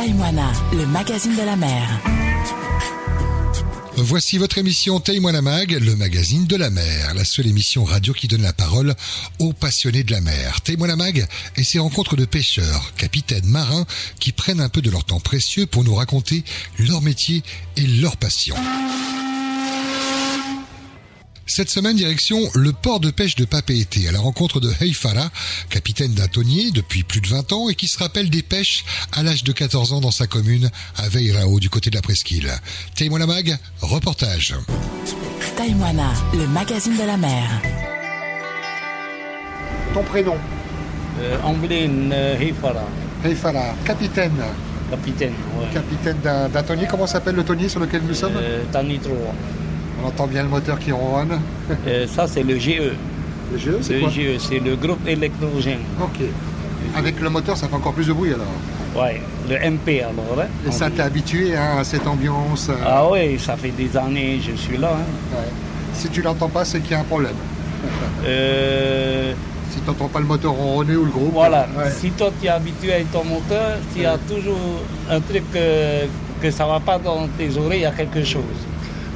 Taïwana, le magazine de la mer. Voici votre émission la mag, le magazine de la mer, la seule émission radio qui donne la parole aux passionnés de la mer. La mag et ses rencontres de pêcheurs, capitaines, marins qui prennent un peu de leur temps précieux pour nous raconter leur métier et leur passion. Cette semaine, direction le port de pêche de Papeete, à la rencontre de Heifara, capitaine d'un tonnier depuis plus de 20 ans et qui se rappelle des pêches à l'âge de 14 ans dans sa commune, à Veirao, du côté de la presqu'île. Taïmoana Mag, reportage. Taïwana, le magazine de la mer. Ton prénom Euh, euh, Heifara, Heifara, capitaine. capitaine. Ouais. Capitaine d'un d'un tonnier. Comment s'appelle le tonnier sur lequel nous sommes? Euh, Tanitro. On entend bien le moteur qui ronronne. Euh, ça, c'est le GE. Le jeu, Le GE, c'est le groupe électrogène. Ok. Avec le moteur, ça fait encore plus de bruit alors. Ouais, le MP alors. hein. Et ça, t'es habitué hein, à cette ambiance. euh, Ah oui, ça fait des années je suis là. hein. ouais. Si tu l'entends pas, c'est qu'il y a un problème. Euh, Si tu n'entends pas le moteur ronronner ou le groupe. voilà, ouais. si toi tu es habitué à ton moteur, il y a toujours un truc euh, que ça va pas dans tes oreilles, il y a quelque chose.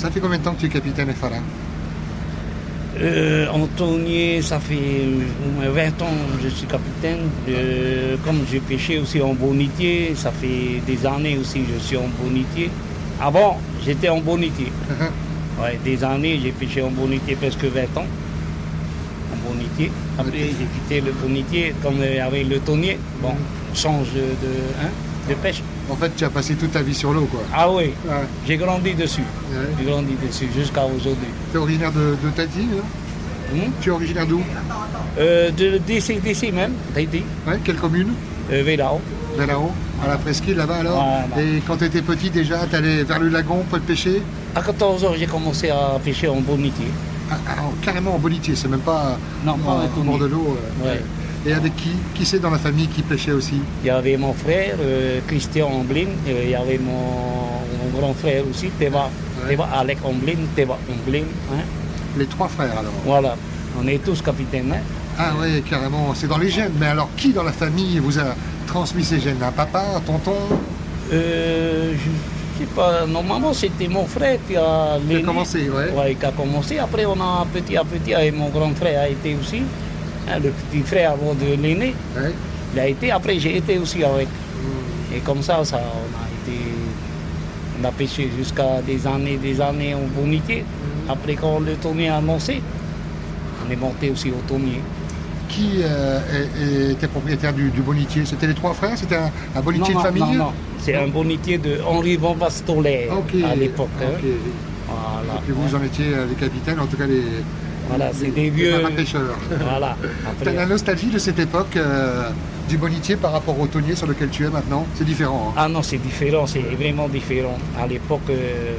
Ça fait combien de temps que tu es capitaine Efara Euh, Antonier, ça fait au moins 20 ans que je suis capitaine. Euh, comme j'ai pêché aussi en bonitier, ça fait des années aussi que je suis en bonitier. Avant, j'étais en bonitier. Ouais, des années, j'ai pêché en bonitier presque 20 ans. En bonitier. Après, j'ai quitté le bonitier comme il y avait le tonnier. Bon, change de, hein, de pêche. En fait, tu as passé toute ta vie sur l'eau, quoi. Ah oui, Ouais. j'ai grandi dessus. J'ai grandi dessus jusqu'à aujourd'hui. Tu es originaire de, de Tahiti hein Hmm? Tu es originaire d'où Euh, de, d'ici, d'ici même, Tahiti, ouais, Quelle commune euh, Velao. Vers là-haut À la presqu'île, là-bas, alors Voilà. Et quand tu étais petit, déjà, tu allais vers le lagon pour pêcher À 14 ans, j'ai commencé à pêcher en bonitier. Ah, ah, carrément en bolitier, c'est même pas Non, pas en- bord de l'eau. euh, Ouais. Et avec qui Qui c'est dans la famille qui pêchait aussi Il y avait mon frère, euh, Christian Omblin, et il y avait mon, mon grand frère aussi, Teva, Ouais. Alec Omblin, hein. Les trois frères, alors Voilà, on est tous capitaines. hein. Ah ouais, carrément, c'est dans les gènes. Mais alors, qui dans la famille vous a transmis ces gènes? Un papa, un tonton? Euh, je sais pas, normalement c'était mon frère qui a, Qui a l'aîné. commencé, ouais. Ouais, qui a commencé. Après, on a petit à petit, et mon grand frère a été aussi. hein, le petit frère avant de l'aîné, Ouais. il a été. Après, j'ai été aussi avec. Hmm. Et comme ça, ça, on a été, on a pêché jusqu'à des années, des années en bonitier. Après, quand le tonnier a annoncé, on est monté aussi au tonnier. Qui euh, est- était propriétaire du, du bonitier? C'était les trois frères? C'était un, un bonitier non, de famille? non, non, c'est un bonitier de Henri Van Bastolet à l'époque. hein. Voilà. Et puis vous en étiez euh, les capitaines, en tout cas les, Voilà, c'est des vieux. Voilà. T'as la nostalgie de cette époque euh, du bonitier par rapport au tonnier sur lequel tu es maintenant C'est différent. hein ah non, c'est différent, c'est vraiment différent. À l'époque, euh,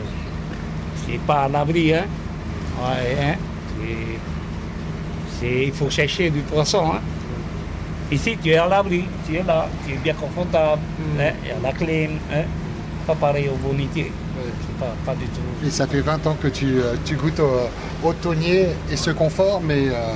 c'est pas à l'abri, hein. Ouais, hein. C'est- c'est- il faut chercher du poisson, hein. Ici, tu es à l'abri, tu es là, tu es bien confortable, Mm. hein, il y a la clim, hein. Pas pareil au bonitier, pas, pas du tout. Et ça fait 20 ans que tu, euh, tu goûtes au, au tonnier et ce confort, mais euh,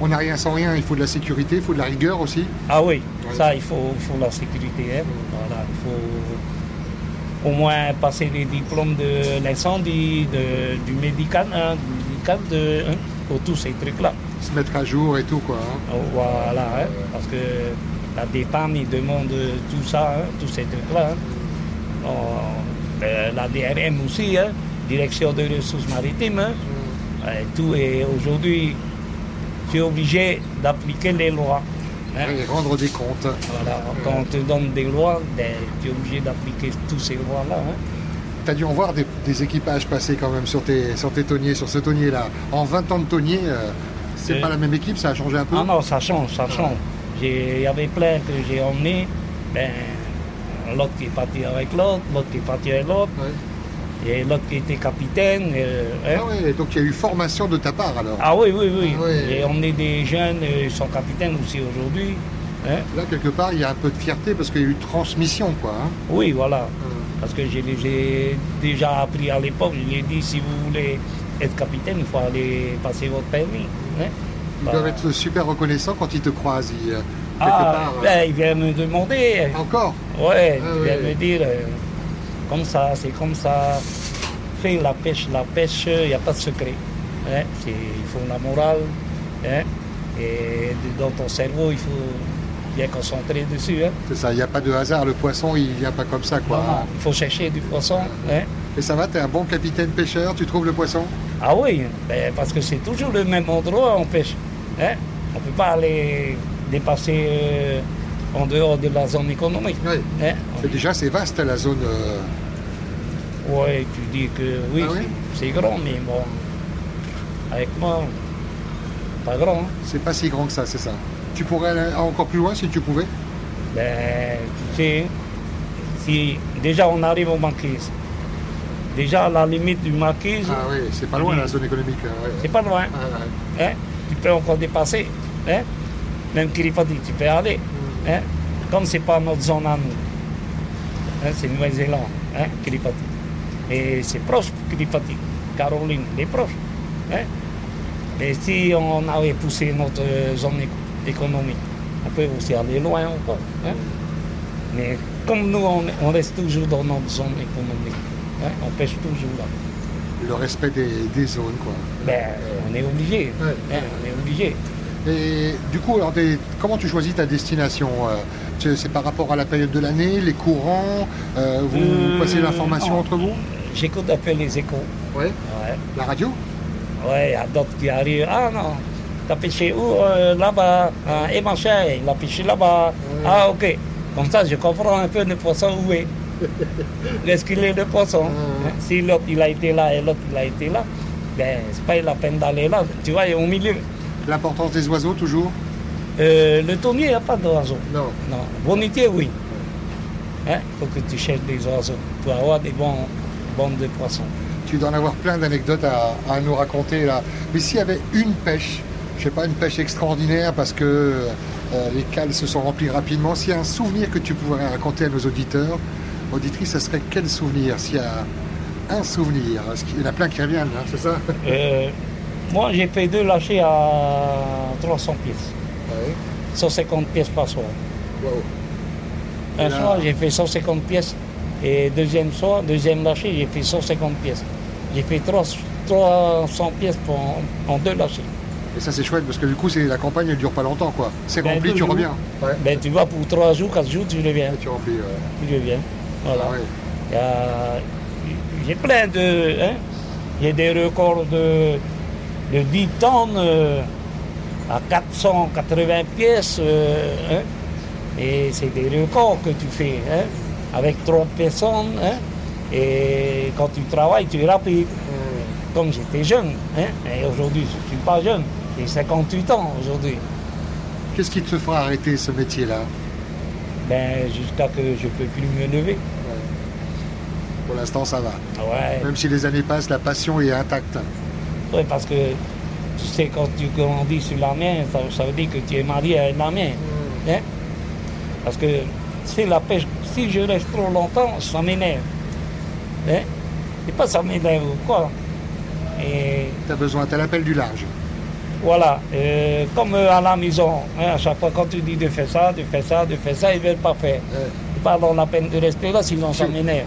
on n'a rien sans rien. Il faut de la sécurité, il faut de la rigueur aussi. Ah oui, Ouais. ça, il faut, il faut la sécurité. hein. Voilà, il faut au moins passer les diplômes de l'incendie, de- du médical, hein, du médical, de, hein, pour tous ces trucs-là. Se mettre à jour et tout, quoi. hein. Oh, Voilà, hein, parce que la DEPAM, ils demandent tout ça, hein, tous ces trucs-là. hein. Bon, euh, la DRM aussi, hein, Direction des ressources maritimes. hein. Euh, tout est aujourd'hui, tu es obligé d'appliquer les lois. hein. Et rendre des comptes. Voilà, quand on te donne des lois, ben, tu es obligé d'appliquer toutes ces lois-là. hein. Tu as dû en voir des, des équipages passer quand même sur tes, sur tes tonniers, sur ce tonnier-là. En 20 ans de tonnier, euh, c'est pas la même équipe, ça a changé un peu? Ah non, ça change, ça change. J'ai- Il y avait plein que j'ai emmenés. Ben, l'autre qui est parti avec l'autre, l'autre qui est parti avec l'autre, Ouais. Et l'autre qui était capitaine. euh, hein. Ah ouais, donc il y a eu formation de ta part alors. Ah oui, oui, oui. Ah ouais. J'ai emmené des jeunes, euh, ils sont capitaines aussi aujourd'hui. hein. Là, quelque part, il y a un peu de fierté parce qu'il y a eu transmission, quoi. hein. Oui, voilà. Parce que je les ai déjà appris à l'époque. Je lui ai dit, si vous voulez être capitaine, il faut aller passer votre permis. Ils Bah, doivent être super reconnaissants quand ils te croisent. Ils, euh, Ah, ben, il vient me demander. Encore? Ouais, Ah, il vient ouais. me dire, euh, comme ça, c'est comme ça. Fais la pêche, la pêche, il n'y a pas de secret. Hein, il faut la morale. hein, et dans ton cerveau, il faut bien concentrer dessus. Hein. C'est ça, il n'y a pas de hasard, le poisson il vient pas comme ça quoi. Non, Il faut chercher du poisson. Et ça va, t'es un bon capitaine pêcheur, tu trouves le poisson? Ah oui, ben, parce que c'est toujours le même endroit on pêche. On ne peut pas aller dépasser euh, en dehors de la zone économique. Oui. Hein? Et déjà c'est vaste la zone. euh, Ouais, tu dis que oui, Ah oui c'est grand, mais bon, avec moi, pas grand. hein. c'est pas si grand que ça, c'est ça. Tu pourrais aller encore plus loin si tu pouvais Ben, tu sais, si déjà on arrive au maquis, déjà à la limite du maquis, Ah oui, c'est pas loin la zone économique. ouais. c'est pas loin. Ouais. hein, tu peux encore dépasser. Hein? Même Kiribati, tu peux aller. Hein? Comme c'est pas notre zone à nous. Hein, c'est Nouvelle-Zélande, hein, Kiribati. Et c'est proche, Kiribati. Caroline, c'est proche. Hein? Mais si on avait poussé notre euh, zone éco- économique, on peut aussi aller loin encore. hein. Mais comme nous, on, on reste toujours dans notre zone économique. hein, on pêche toujours là. Le respect des, des zones quoi. Ben, on est obligé. Ouais. hein, on est obligé. Et du coup, alors, comment tu choisis ta destination euh, C'est par rapport à la période de l'année, les courants euh, Vous Euh, passez l'information entre vous J'écoute un peu les échos. Ouais. Ouais, La radio ouais, il y a d'autres qui arrivent. Ah non, t'as pêché où Euh, Là-bas? Ah, et machin, il a pêché là-bas. Ah ok. Comme ça, je comprends un peu le poisson où est. Est-ce qu'il est le poisson? Ouais. Hein, Si l'autre il a été là et l'autre il a été là, ben c'est pas la peine d'aller là. Tu vois, il est au milieu. L'importance des oiseaux toujours Euh, le tonnier, il n'y a pas d'oiseaux. Non. Non. Bonitier, oui. Il faut que tu cherches des oiseaux pour avoir des bons bandes de poissons. Tu dois en avoir plein d'anecdotes à, à nous raconter là. Mais s'il y avait une pêche, je sais pas, une pêche extraordinaire parce que euh, les cales se sont remplies rapidement, s'il y a un souvenir que tu pourrais raconter à nos auditeurs, auditrices, ça serait quel souvenir? S'il y a un souvenir, qu'il y en a plein qui reviennent, hein, c'est ça? Euh, moi, j'ai fait deux lâchers à 300 pièces. Ouais. 150 pièces par soir. Wow. Un là- soir, j'ai fait 150 pièces. Et deuxième soir, deuxième lâcher, j'ai fait 150 pièces. J'ai fait 300 300 pièces pour, en, en deux lâchers. Et ça c'est chouette parce que du coup c'est la campagne elle dure pas longtemps quoi. C'est Ben, rempli, tu jours. reviens. Ouais. Ben, tu vas pour 3 jours, 4 jours, tu reviens. Tu remplis. ouais. Tu reviens. Voilà. Ah ouais. A- J'ai plein de. hein, J'ai des records de, de 10 tonnes euh, à 480 pièces. euh, hein. et c'est des records que tu fais hein, avec trois personnes. hein. et quand tu travailles, tu es rapide. Comme j'étais jeune. et aujourd'hui, je ne suis pas jeune. J'ai 58 ans aujourd'hui. Qu'est-ce qui te fera arrêter ce métier-là? Ben, jusqu'à que je ne peux plus me lever. Pour l'instant ça va. Ouais. Même si les années passent, la passion est intacte. Oui, parce que tu sais, quand tu grandis sur la mer, ça, ça veut dire que tu es marié à la mer. hein? Parce que c'est la pêche. Si je reste trop longtemps, ça m'énerve. Hein? C'est pas ça m'énerve ou quoi. Et Tu as besoin, tu l'appel du large. voilà, euh, comme euh, à la maison, hein, à chaque fois quand tu dis de faire ça, de faire ça, de faire ça, ils ne veulent pas faire. Ouais. C'est pas dans la peine de rester là, sinon ça m'énerve.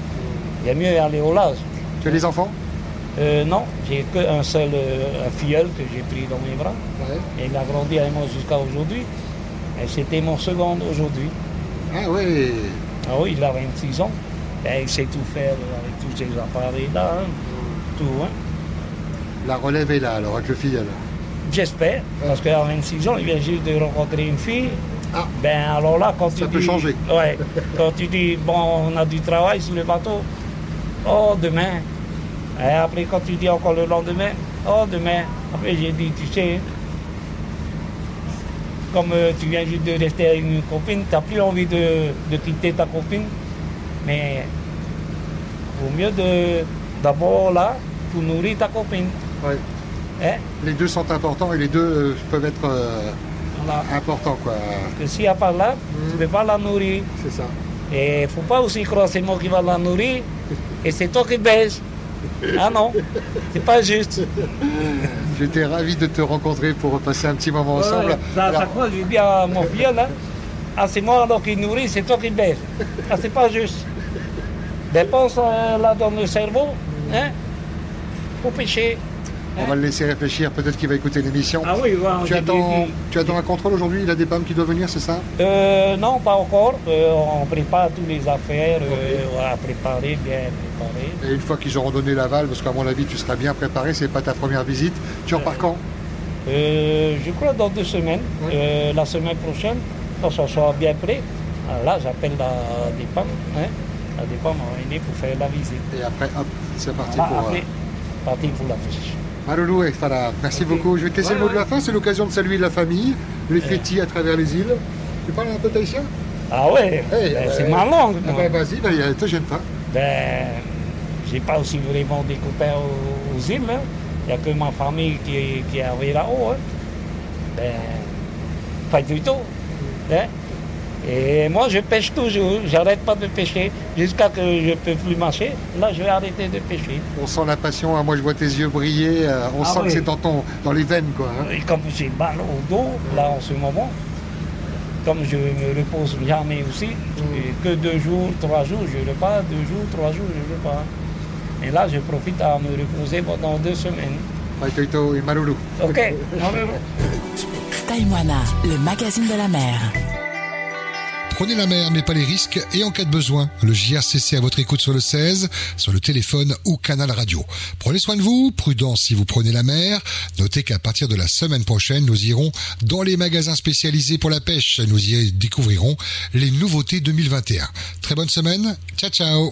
Il y a mieux aller au large. Tu as des enfants? Euh, non, j'ai qu'un seul euh, filleul que j'ai pris dans mes bras. Ouais. Et il a grandi avec moi jusqu'à aujourd'hui. Et c'était mon second aujourd'hui. Ah oui. Ah oui, il a 26 ans. Et il sait tout faire avec tous ces appareils-là. hein. Tout, hein. La relève est là alors avec le filleul. J'espère. Parce qu'à 26 ans, il vient juste de rencontrer une fille. Ah. Ben alors là, quand Ça tu peut dis. changer. Ouais. quand tu dis, bon, on a du travail sur le bateau. Oh, demain. Et après, quand tu dis encore le lendemain, oh, demain. Après, j'ai dit, tu sais, comme euh, tu viens juste de rester avec une copine, tu n'as plus envie de, de quitter ta copine. Mais vaut mieux de d'abord là pour nourrir ta copine. Ouais. Hein? Les deux sont importants et les deux euh, peuvent être euh, Voilà. importants quoi. Parce que s'il n'y a pas là, tu ne peux pas la nourrir. C'est ça. Et il ne faut pas aussi croire que c'est moi qui va la nourrir et c'est toi qui baise. Ah non, c'est pas juste. J'étais ravi de te rencontrer pour passer un petit moment ensemble. Ouais, ça, Alors, fois, je dis à mon filleul, hein, Ah, c'est moi alors qui nourris, c'est toi qui baisse. Ah, c'est pas juste. Dépense euh, là dans le cerveau, hein Faut pêcher. On va le laisser réfléchir, peut-être qu'il va écouter l'émission. Ah oui, tu, attends, tu attends un contrôle aujourd'hui? Il a des pommes qui doivent venir, c'est ça? Euh, non, pas encore. Euh, on prépare toutes les affaires, euh, voilà, préparer, bien préparer. Et une fois qu'ils auront donné l'aval, parce qu'à mon avis, tu seras bien préparé, c'est pas ta première visite. Tu repars quand? je crois dans deux semaines, Oui. La semaine prochaine, quand ça soit bien prêt, ah, là j'appelle la DEPAM, hein, la venir pour faire la visite. Et après, hop, c'est parti Voilà, pour. après, euh, pour la pêche. Maloulou et Farah, merci beaucoup. Je vais te laisser le mot de la fin. C'est l'occasion de saluer la famille, les fétis à travers les îles. Tu parles un peu tahitien? Ah ouais, Hey, ben, euh, c'est ma langue. Ah ben, Vas-y, ben, te gêne pas. Ben, j'ai pas aussi vraiment des copains aux, aux îles. hein. Il n'y a que ma famille qui, qui est arrivée là-haut. hein. Ben, pas du tout. hein. Et moi, je pêche toujours. J'arrête pas de pêcher jusqu'à que je ne peux plus marcher. Là, je vais arrêter de pêcher. On sent la passion. hein. Moi, je vois tes yeux briller. euh, On Ah sent que c'est dans, ton, dans les veines, quoi. hein. Et comme j'ai mal au dos, là, en ce moment, comme je me repose jamais aussi, et que deux jours, trois jours, je repars, deux jours, trois jours, je repars. Et là, je profite à me reposer pendant deux semaines. Taïwana, le magazine de la mer. Prenez la mer, mais pas les risques, et en cas de besoin, le JRCC à votre écoute sur le 16, sur le téléphone ou canal radio. Prenez soin de vous, prudence si vous prenez la mer. Notez qu'à partir de la semaine prochaine, nous irons dans les magasins spécialisés pour la pêche. Nous y découvrirons les nouveautés 2021. Très bonne semaine, ciao ciao